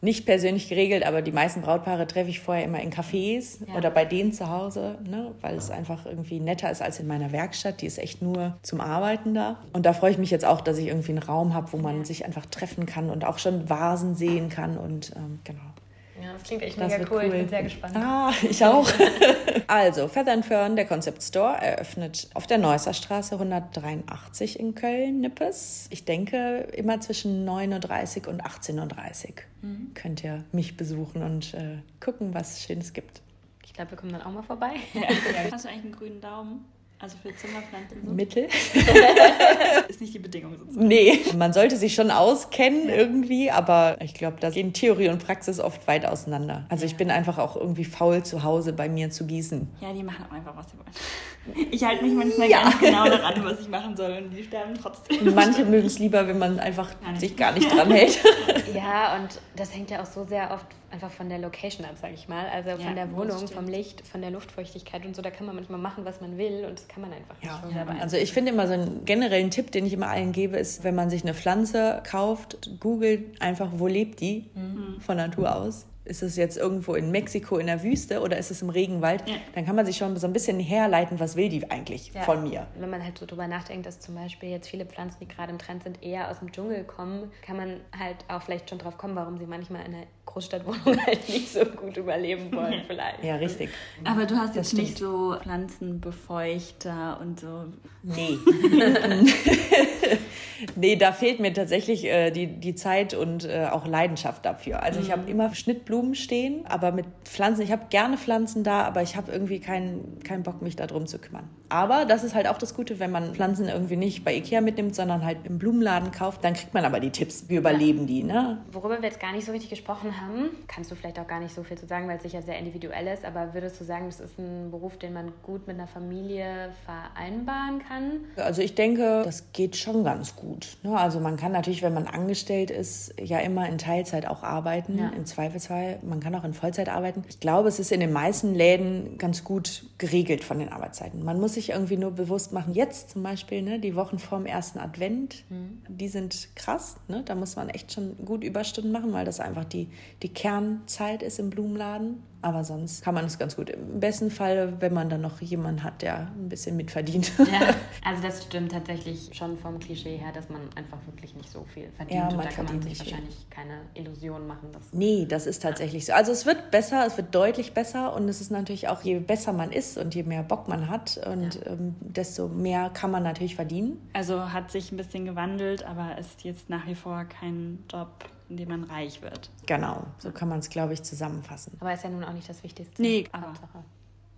nicht persönlich geregelt, aber die meisten Brautpaare treffe ich vorher immer in Cafés ja. oder bei denen zu Hause, ne, weil es einfach irgendwie netter ist als in meiner Werkstatt. Die ist echt nur zum Arbeiten da. Und da freue ich mich jetzt auch, dass ich irgendwie einen Raum habe, wo man sich einfach treffen kann und auch schon Vasen sehen kann und ähm, genau. Ja, das klingt echt das mega cool. cool. Ich bin sehr gespannt. Ah, ich auch. also, Feather Fern, der Concept Store, eröffnet auf der Neusser Straße 183 in Köln-Nippes. Ich denke, immer zwischen 9.30 Uhr und 18.30 Uhr mhm. könnt ihr mich besuchen und äh, gucken, was es Schönes gibt. Ich glaube, wir kommen dann auch mal vorbei. Ja. Hast du eigentlich einen grünen Daumen? Also für Zimmerpflanzen so? Mittel. ist nicht die Bedingung sozusagen. Nee, man sollte sich schon auskennen irgendwie, aber ich glaube, da gehen Theorie und Praxis oft weit auseinander. Also ich bin einfach auch irgendwie faul zu Hause bei mir zu gießen. Ja, die machen auch einfach, was sie wollen. Ich halte mich manchmal ja. ganz genau daran, was ich machen soll und die sterben trotzdem. Manche mögen es lieber, wenn man einfach gar sich gar nicht dran hält. Ja, und das hängt ja auch so sehr oft einfach von der Location ab, sage ich mal. Also von Ja, der Wohnung, vom Licht, von der Luftfeuchtigkeit und so. Da kann man manchmal machen, was man will und das kann man einfach Ja, nicht. selber also ich finde immer so einen generellen Tipp, den ich immer allen gebe, ist, wenn man sich eine Pflanze kauft, googelt einfach, wo lebt die von Natur aus. Ist es jetzt irgendwo in Mexiko in der Wüste oder ist es im Regenwald? Dann kann man sich schon so ein bisschen herleiten, was will die eigentlich Ja. von mir. Wenn man halt so drüber nachdenkt, dass zum Beispiel jetzt viele Pflanzen, die gerade im Trend sind, eher aus dem Dschungel kommen, kann man halt auch vielleicht schon drauf kommen, warum sie manchmal in einer Großstadtwohnung halt nicht so gut überleben wollen vielleicht. Ja, richtig. Aber du hast jetzt stimmt. nicht so Pflanzenbefeuchter und so. Nee. nee, da fehlt mir tatsächlich äh, die, die Zeit und äh, auch Leidenschaft dafür. Also ich habe immer Schnittblumen stehen, aber mit Pflanzen, ich habe gerne Pflanzen da, aber ich habe irgendwie keinen keinen Bock, mich darum zu kümmern. Aber das ist halt auch das Gute, wenn man Pflanzen irgendwie nicht bei Ikea mitnimmt, sondern halt im Blumenladen kauft, dann kriegt man aber die Tipps, wie überleben die, ne? Worüber wir jetzt gar nicht so richtig gesprochen haben, kannst du vielleicht auch gar nicht so viel zu sagen, weil es sicher sehr individuell ist, aber würdest du sagen, das ist ein Beruf, den man gut mit einer Familie vereinbaren kann? Also ich denke, das geht schon ganz gut. Ne? Also man kann natürlich, wenn man angestellt ist, ja immer in Teilzeit auch arbeiten. Ja. Im Zweifelsfall, man kann auch in Vollzeit arbeiten. Ich glaube, es ist in den meisten Läden ganz gut geregelt von den Arbeitszeiten. Man muss sich irgendwie nur bewusst machen, jetzt zum Beispiel, ne, die Wochen vorm ersten Advent, die sind krass. Ne? Da muss man echt schon gut Überstunden machen, weil das einfach die, die Kernzeit ist im Blumenladen. Aber sonst kann man es ganz gut. Im besten Fall, wenn man dann noch jemanden hat, der ein bisschen mitverdient. Ja, also das stimmt tatsächlich schon vom Klischee her, dass man einfach wirklich nicht so viel verdient Ja, und man da kann man sich nicht viel. wahrscheinlich keine Illusion machen. Dass Nee, das ist tatsächlich so. Also es wird besser, es wird deutlich besser und es ist natürlich auch, je besser man ist und je mehr Bock man hat und ähm, desto mehr kann man natürlich verdienen. Also hat sich ein bisschen gewandelt, aber ist jetzt nach wie vor kein Job, in dem man reich wird. Genau, so kann man es, glaube ich, zusammenfassen. Aber ist ja nun auch nicht das Wichtigste. Nee, aber- Hauptsache,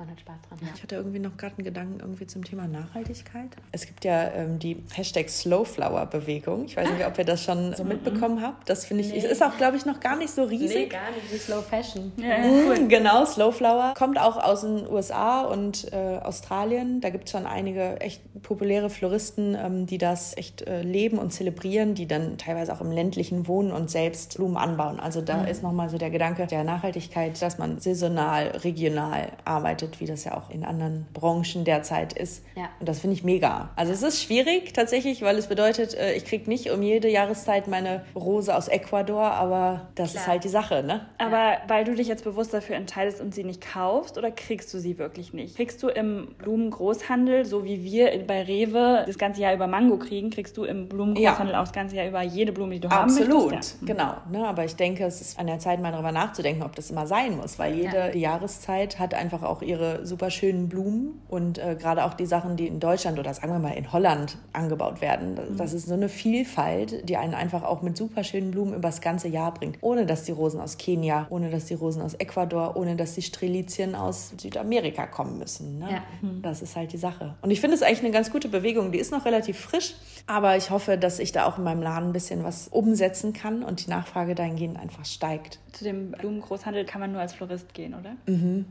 man hat Spaß dran. Ich hatte irgendwie noch gerade einen Gedanken irgendwie zum Thema Nachhaltigkeit. Es gibt ja ähm, die Hashtag Slowflower-Bewegung. Ich weiß nicht, ob ihr das schon so mitbekommen habt. Das finde ich, ist auch, glaube ich, noch gar nicht so riesig. Nee, gar nicht. Wie Slow Fashion. Mhm, Genau, Slowflower. Kommt auch aus den USA und äh, Australien. Da gibt es schon einige echt populäre Floristen, ähm, die das echt äh, leben und zelebrieren, die dann teilweise auch im ländlichen wohnen und selbst Blumen anbauen. Also da ist nochmal so der Gedanke der Nachhaltigkeit, dass man saisonal, regional arbeitet, wie das ja auch in anderen Branchen derzeit ist. Ja. Und das finde ich mega. Also es ist schwierig tatsächlich, weil es bedeutet, äh, ich kriege nicht um jede Jahreszeit meine Rose aus Ecuador, aber das ist Klar. halt die Sache, ne? Aber weil du dich jetzt bewusst dafür entscheidest und sie nicht kaufst, oder kriegst du sie wirklich nicht? Kriegst du im Blumengroßhandel, so wie wir bei Rewe das ganze Jahr über Mango kriegen, kriegst du im Blumengroßhandel auch das ganze Jahr über jede Blume, die du Absolut, haben möchtest? Ja. genau. Ne? Aber ich denke, es ist an der Zeit, mal darüber nachzudenken, ob das immer sein muss, weil jede Ja. Jahreszeit hat einfach auch ihre super schönen Blumen und äh, gerade auch die Sachen, die in Deutschland oder sagen wir mal in Holland angebaut werden. Das, das ist so eine Vielfalt, die einen einfach auch mit super schönen Blumen übers ganze Jahr bringt, ohne dass die Rosen aus Kenia, ohne dass die Rosen aus Ecuador, ohne dass die Strelizien aus Südamerika kommen müssen. Ne? Ja. Das ist halt die Sache. Und ich finde es eigentlich eine ganz gute Bewegung. Die ist noch relativ frisch, aber ich hoffe, dass ich da auch in meinem Laden ein bisschen was umsetzen kann und die Nachfrage dahingehend einfach steigt. Zu dem Blumengroßhandel kann man nur als Florist gehen, oder?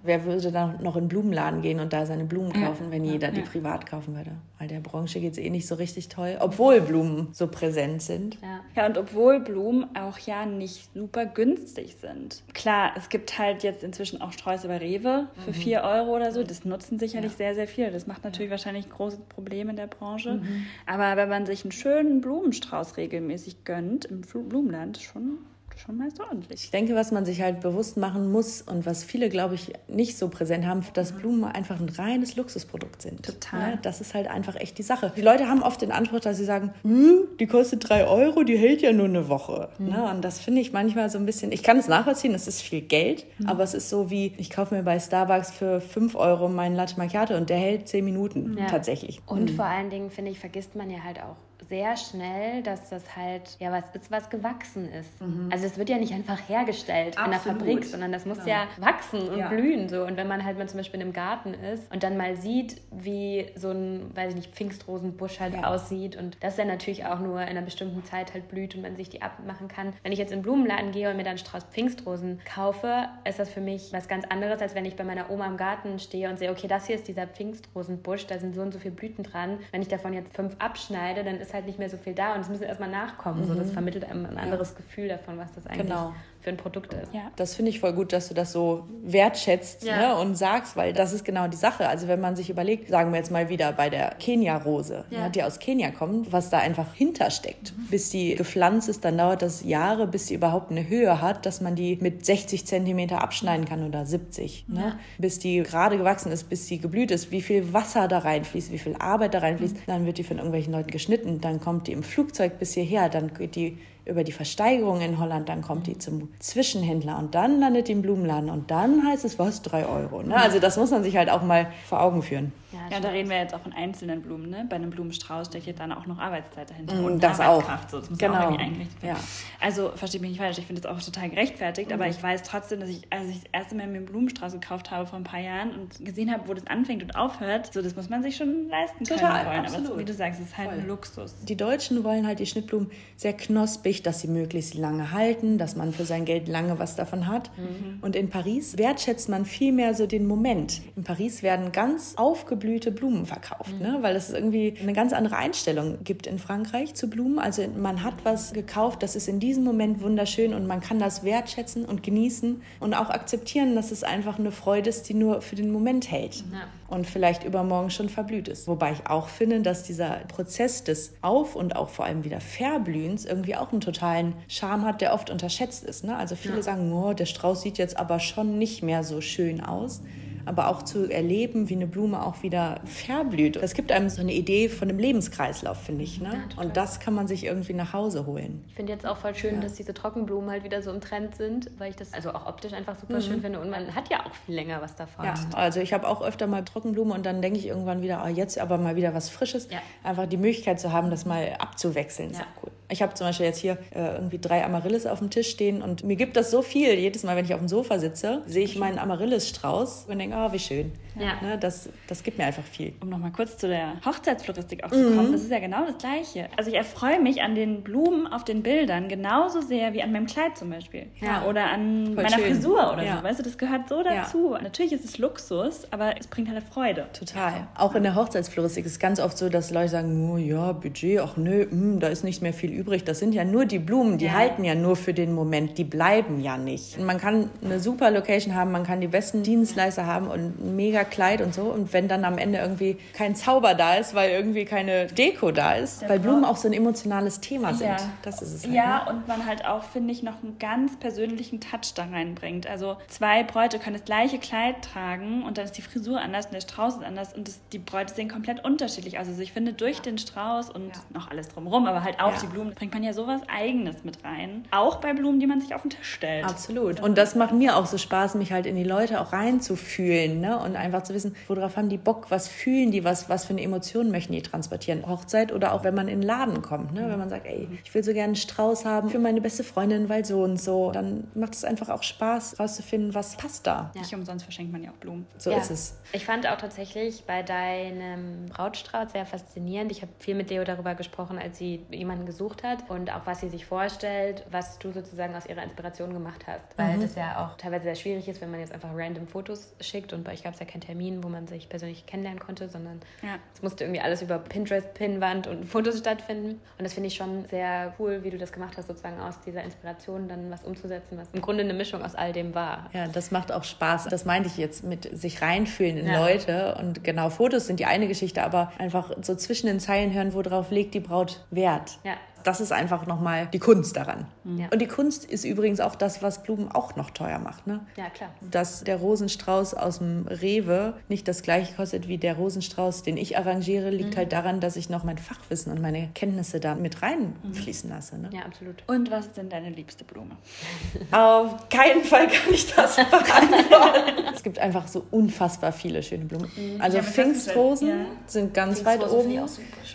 Wer würde dann noch in den Blumenladen gehen und da seine Blumen Ja. kaufen, wenn jeder die Ja. privat kaufen würde? Weil der Branche geht es eh nicht so richtig toll, obwohl Blumen so präsent sind. Ja. Ja, und obwohl Blumen auch ja nicht super günstig sind. Klar, es gibt halt jetzt inzwischen auch Sträuße bei Rewe für 4 Euro oder so. Das nutzen sicherlich sehr, sehr viele. Das macht natürlich wahrscheinlich große Probleme in der Branche. Aber wenn man sich einen schönen Blumenstrauß regelmäßig gönnt im Blumenland, schon, schon meist ordentlich. Ich denke, was man sich halt bewusst machen muss und was viele, glaube ich, nicht so präsent haben, dass Blumen einfach ein reines Luxusprodukt sind. Total. Ne? Das ist halt einfach echt die Sache. Die Leute haben oft den Anspruch, dass sie sagen, hm, die kostet drei Euro, die hält ja nur eine Woche. Ne? Und das finde ich manchmal so ein bisschen, ich kann es nachvollziehen, es ist viel Geld, aber es ist so wie, ich kaufe mir bei Starbucks für fünf Euro meinen Latte Macchiato und der hält zehn Minuten Ja. tatsächlich. Und vor allen Dingen, finde ich, vergisst man ja halt auch sehr schnell, dass das halt ja was ist, was gewachsen ist. Also es wird ja nicht einfach hergestellt in der Absolut. Fabrik, sondern das muss ja wachsen und Ja. blühen so. Und wenn man halt mal zum Beispiel in einem Garten ist und dann mal sieht, wie so ein, weiß ich nicht, Pfingstrosenbusch halt Ja. aussieht und dass er natürlich auch nur in einer bestimmten Zeit halt blüht und man sich die abmachen kann. Wenn ich jetzt in den Blumenladen gehe und mir dann einen Strauß Pfingstrosen kaufe, ist das für mich was ganz anderes, als wenn ich bei meiner Oma im Garten stehe und sehe, okay, das hier ist dieser Pfingstrosenbusch, da sind so und so viele Blüten dran. Wenn ich davon jetzt fünf abschneide, dann ist halt halt nicht mehr so viel da und es müssen erstmal nachkommen. Mhm. So, das vermittelt einem ein anderes ja. Gefühl davon, was das eigentlich genau. Für ein Produkt ist. Ja. Das finde ich voll gut, dass du das so wertschätzt ja. ne, und sagst, weil das ist genau die Sache. Also wenn man sich überlegt, sagen wir jetzt mal wieder bei der Kenia-Rose, ne, die aus Kenia kommt, was da einfach hintersteckt. Mhm. Bis die gepflanzt ist, dann dauert das Jahre, bis sie überhaupt eine Höhe hat, dass man die mit 60 Zentimeter abschneiden kann oder 70. Ne? Bis die gerade gewachsen ist, bis sie geblüht ist, wie viel Wasser da reinfließt, wie viel Arbeit da reinfließt. Mhm. Dann wird die von irgendwelchen Leuten geschnitten, dann kommt die im Flugzeug bis hierher, dann geht die über die Versteigerung in Holland, dann kommt die zum Zwischenhändler und dann landet die im Blumenladen und dann heißt es was, drei Euro. Ne? Also das muss man sich halt auch mal vor Augen führen. Ja, ja da reden wir jetzt auch von einzelnen Blumen. Ne? Bei einem Blumenstrauß steckt dann auch noch Arbeitszeit dahinter. Mm, und das auch. So. Das muss genau. auch eigentlich ja. Also verstehe mich nicht falsch, ich finde das auch total gerechtfertigt, mhm. aber ich weiß trotzdem, dass ich, als ich das erste Mal mir einen Blumenstrauß gekauft habe vor ein paar Jahren und gesehen habe, wo das anfängt und aufhört, so das muss man sich schon leisten Total, können. Absolut. Aber wie du sagst, es ist halt Voll. ein Luxus. Die Deutschen wollen halt die Schnittblumen sehr knospig, dass sie möglichst lange halten, dass man für sein Geld lange was davon hat. Mhm. Und in Paris wertschätzt man viel mehr so den Moment. In Paris werden ganz aufgeblühte Blumen verkauft, mhm. ne? weil es irgendwie eine ganz andere Einstellung gibt in Frankreich zu Blumen. Also man hat was gekauft, das ist in diesem Moment wunderschön und man kann das wertschätzen und genießen und auch akzeptieren, dass es einfach eine Freude ist, die nur für den Moment hält ja. und vielleicht übermorgen schon verblüht ist. Wobei ich auch finde, dass dieser Prozess des Auf- und auch vor allem wieder Verblühens irgendwie auch einen totalen Charme hat, der oft unterschätzt ist. Ne? Also viele ja. sagen, oh, der Strauß sieht jetzt aber schon nicht mehr so schön aus aber auch zu erleben, wie eine Blume auch wieder verblüht. Es gibt einem so eine Idee von einem Lebenskreislauf, finde ich. Ne? Ja, und das kann man sich irgendwie nach Hause holen. Ich finde jetzt auch voll schön, ja. dass diese Trockenblumen halt wieder so im Trend sind, weil ich das also auch optisch einfach super mhm. schön finde und man hat ja auch viel länger was davon. Ja, also ich habe auch öfter mal Trockenblumen und dann denke ich irgendwann wieder, oh, jetzt aber mal wieder was Frisches. Ja. Einfach die Möglichkeit zu haben, das mal abzuwechseln, ist auch cool. Ich habe zum Beispiel jetzt hier äh, irgendwie drei Amaryllis auf dem Tisch stehen und mir gibt das so viel. Jedes Mal, wenn ich auf dem Sofa sitze, sehe ich meinen Amaryllis-Strauß und denke, oh, wie schön. Ja. Ne, das, das gibt mir einfach viel. Um nochmal kurz zu der Hochzeitsfloristik auch zu kommen, mhm. das ist ja genau das Gleiche. Also ich erfreue mich an den Blumen auf den Bildern genauso sehr wie an meinem Kleid zum Beispiel. Ja. Oder an Voll meiner schön. Frisur oder ja. so. Weißt du, das gehört so dazu. Natürlich ist es Luxus, aber es bringt halt Freude. Total. Auch in der Hochzeitsfloristik ist es ganz oft so, dass Leute sagen, oh ja, Budget, ach nö, mh, hm, da ist nicht mehr viel übrig. Das sind ja nur die Blumen, die halten ja nur für den Moment, die bleiben ja nicht. Man kann eine super Location haben, man kann die besten Dienstleister haben und mega Kleid und so. Und wenn dann am Ende irgendwie kein Zauber da ist, weil irgendwie keine Deko da ist, Der weil Blumen auch so ein emotionales Thema sind. Ja. Das ist es halt. Ja, ne? und man halt auch, finde ich, noch einen ganz persönlichen Touch da reinbringt. Also zwei Bräute können das gleiche Kleid tragen und dann ist die Frisur anders und der Strauß ist anders und das, die Bräute sehen komplett unterschiedlich aus. Also ich finde, durch ja. den Strauß und ja. noch alles drumherum, aber halt auch die Blumen, bringt man ja sowas Eigenes mit rein. Auch bei Blumen, die man sich auf den Tisch stellt. Absolut. Und das macht mir auch so Spaß, mich halt in die Leute auch reinzufühlen ne? und einfach zu wissen, worauf haben die Bock, was fühlen die, was, was für eine Emotion möchten die transportieren. Hochzeit oder auch wenn man in den Laden kommt, ne? wenn man sagt, ey, ich will so gerne einen Strauß haben für meine beste Freundin, weil so und so, dann macht es einfach auch Spaß, rauszufinden, was passt da. Ja. Nicht umsonst verschenkt man ja auch Blumen. So ja. ist es. Ich fand auch tatsächlich bei deinem Brautstrauß sehr faszinierend. Ich habe viel mit Leo darüber gesprochen, als sie jemanden gesucht hat und auch was sie sich vorstellt, was du sozusagen aus ihrer Inspiration gemacht hast. Weil mhm. das ja auch teilweise sehr schwierig ist, wenn man jetzt einfach random Fotos schickt und bei euch gab es ja keinen Termin, wo man sich persönlich kennenlernen konnte, sondern ja. es musste irgendwie alles über Pinterest, Pinwand und Fotos stattfinden. Und das finde ich schon sehr cool, wie du das gemacht hast, sozusagen aus dieser Inspiration dann was umzusetzen, was im Grunde eine Mischung aus all dem war. Ja, das macht auch Spaß. Das meinte ich jetzt mit sich reinfühlen in ja. Leute. Und genau, Fotos sind die eine Geschichte, aber einfach so zwischen den Zeilen hören, worauf legt die Braut Wert. Ja das ist einfach nochmal die Kunst daran. Ja. Und die Kunst ist übrigens auch das, was Blumen auch noch teuer macht. Ne? Ja, klar. Dass der Rosenstrauß aus dem Rewe nicht das gleiche kostet wie der Rosenstrauß, den ich arrangiere, liegt mhm. halt daran, dass ich noch mein Fachwissen und meine Kenntnisse da mit reinfließen lasse. Ne? Ja, absolut. Und was ist denn deine liebste Blume? Auf keinen Fall kann ich das beantworten. es gibt einfach so unfassbar viele schöne Blumen. Mhm. Also Pfingstrosen ja. sind ganz Pfingstrosen weit oben.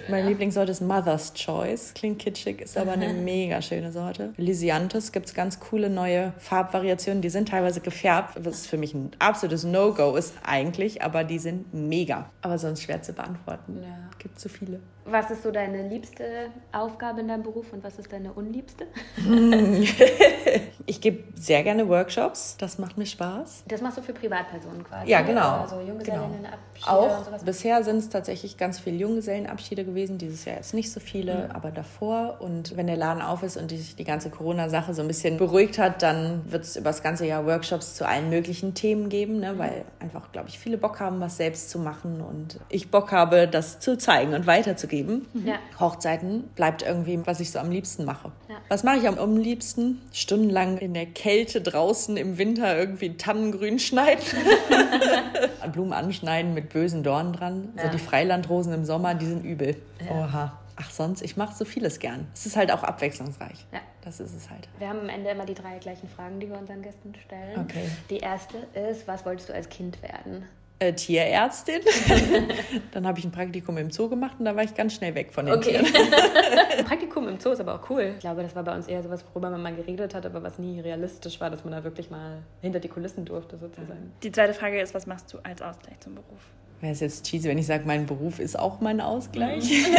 Mein ja. Lieblingsort ist Mother's Choice. Klingt kitschig, ist aber eine mega schöne Sorte. Lysianthus gibt es ganz coole neue Farbvariationen. Die sind teilweise gefärbt, was für mich ein absolutes No-Go ist eigentlich, aber die sind mega. Aber sonst schwer zu beantworten. Ja. Gibt zu viele. Was ist so deine liebste Aufgabe in deinem Beruf und was ist deine unliebste? ich gebe sehr gerne Workshops. Das macht mir Spaß. Das machst du für Privatpersonen quasi? Ja, genau. Also Junggesellinnenabschiede genau. Auch. So bisher sind es tatsächlich ganz viele Junggesellenabschiede gewesen. Dieses Jahr jetzt nicht so viele, mhm. aber davor. Und wenn der Laden auf ist und die, die ganze Corona-Sache so ein bisschen beruhigt hat, dann wird es über das ganze Jahr Workshops zu allen möglichen Themen geben, ne? weil einfach, glaube ich, viele Bock haben, was selbst zu machen und ich Bock habe, das zu zeigen und weiterzugeben geben. Mhm. Ja. Hochzeiten bleibt irgendwie, was ich so am liebsten mache. Ja. Was mache ich am, am liebsten? Stundenlang in der Kälte draußen im Winter irgendwie Tannengrün schneiden. Blumen anschneiden mit bösen Dornen dran. Ja. So die Freilandrosen im Sommer, die sind übel. Oha. Ach, sonst, ich mache so vieles gern. Es ist halt auch abwechslungsreich. Ja. Das ist es halt. Wir haben am Ende immer die drei gleichen Fragen, die wir unseren Gästen stellen. Okay. Die erste ist, was wolltest du als Kind werden? Äh, Tierärztin. dann habe ich ein Praktikum im Zoo gemacht und da war ich ganz schnell weg von den okay. Tieren. Praktikum im Zoo ist aber auch cool. Ich glaube, das war bei uns eher sowas, worüber man mal geredet hat, aber was nie realistisch war, dass man da wirklich mal hinter die Kulissen durfte sozusagen. Die zweite Frage ist, was machst du als Ausgleich zum Beruf? Wäre es jetzt cheesy, wenn ich sage, mein Beruf ist auch mein Ausgleich. Mhm.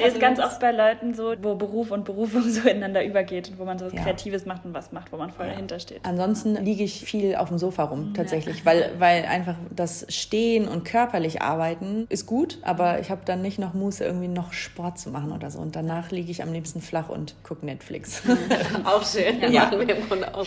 Ja, ist ganz oft bei Leuten so, wo Beruf und Berufung so ineinander übergeht und wo man so ja. Kreatives macht und was macht, wo man voll ja. dahinter steht. Ansonsten liege ich viel auf dem Sofa rum, tatsächlich, ja. weil, weil einfach das Stehen und körperlich arbeiten ist gut, aber ich habe dann nicht noch Muße, irgendwie noch Sport zu machen oder so. Und danach liege ich am liebsten flach und gucke Netflix. auch schön. Ja, machen wir im Grunde auch.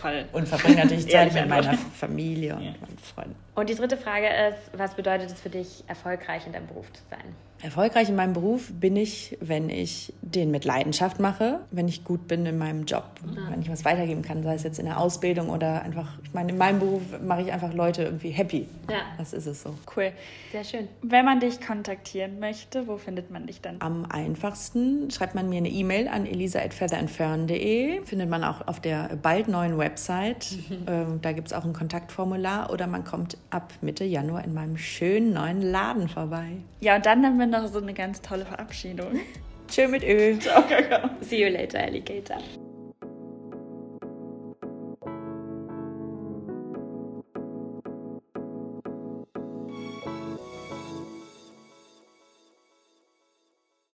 Fall. Und verbringe natürlich Zeit mit meiner Familie und meinen Freunden. Und die dritte Frage ist, was bedeutet es für dich, erfolgreich in deinem Beruf zu sein? Erfolgreich in meinem Beruf bin ich, wenn ich den mit Leidenschaft mache, wenn ich gut bin in meinem Job, ja. wenn ich was weitergeben kann, sei es jetzt in der Ausbildung oder einfach, ich meine, in meinem Beruf mache ich einfach Leute irgendwie happy. Ja. Das ist es so. Cool. Sehr schön. Wenn man dich kontaktieren möchte, wo findet man dich dann? Am einfachsten schreibt man mir eine E-Mail an elisa.featherandfern.de. Findet man auch auf der bald neuen Website. Ähm, da gibt es auch ein Kontaktformular oder man kommt ab Mitte Januar in meinem schönen neuen Laden vorbei. Ja, und dann haben wir noch so eine ganz tolle Verabschiedung. Tschö mit Ö. Ciao, Kakao. See you later, Alligator.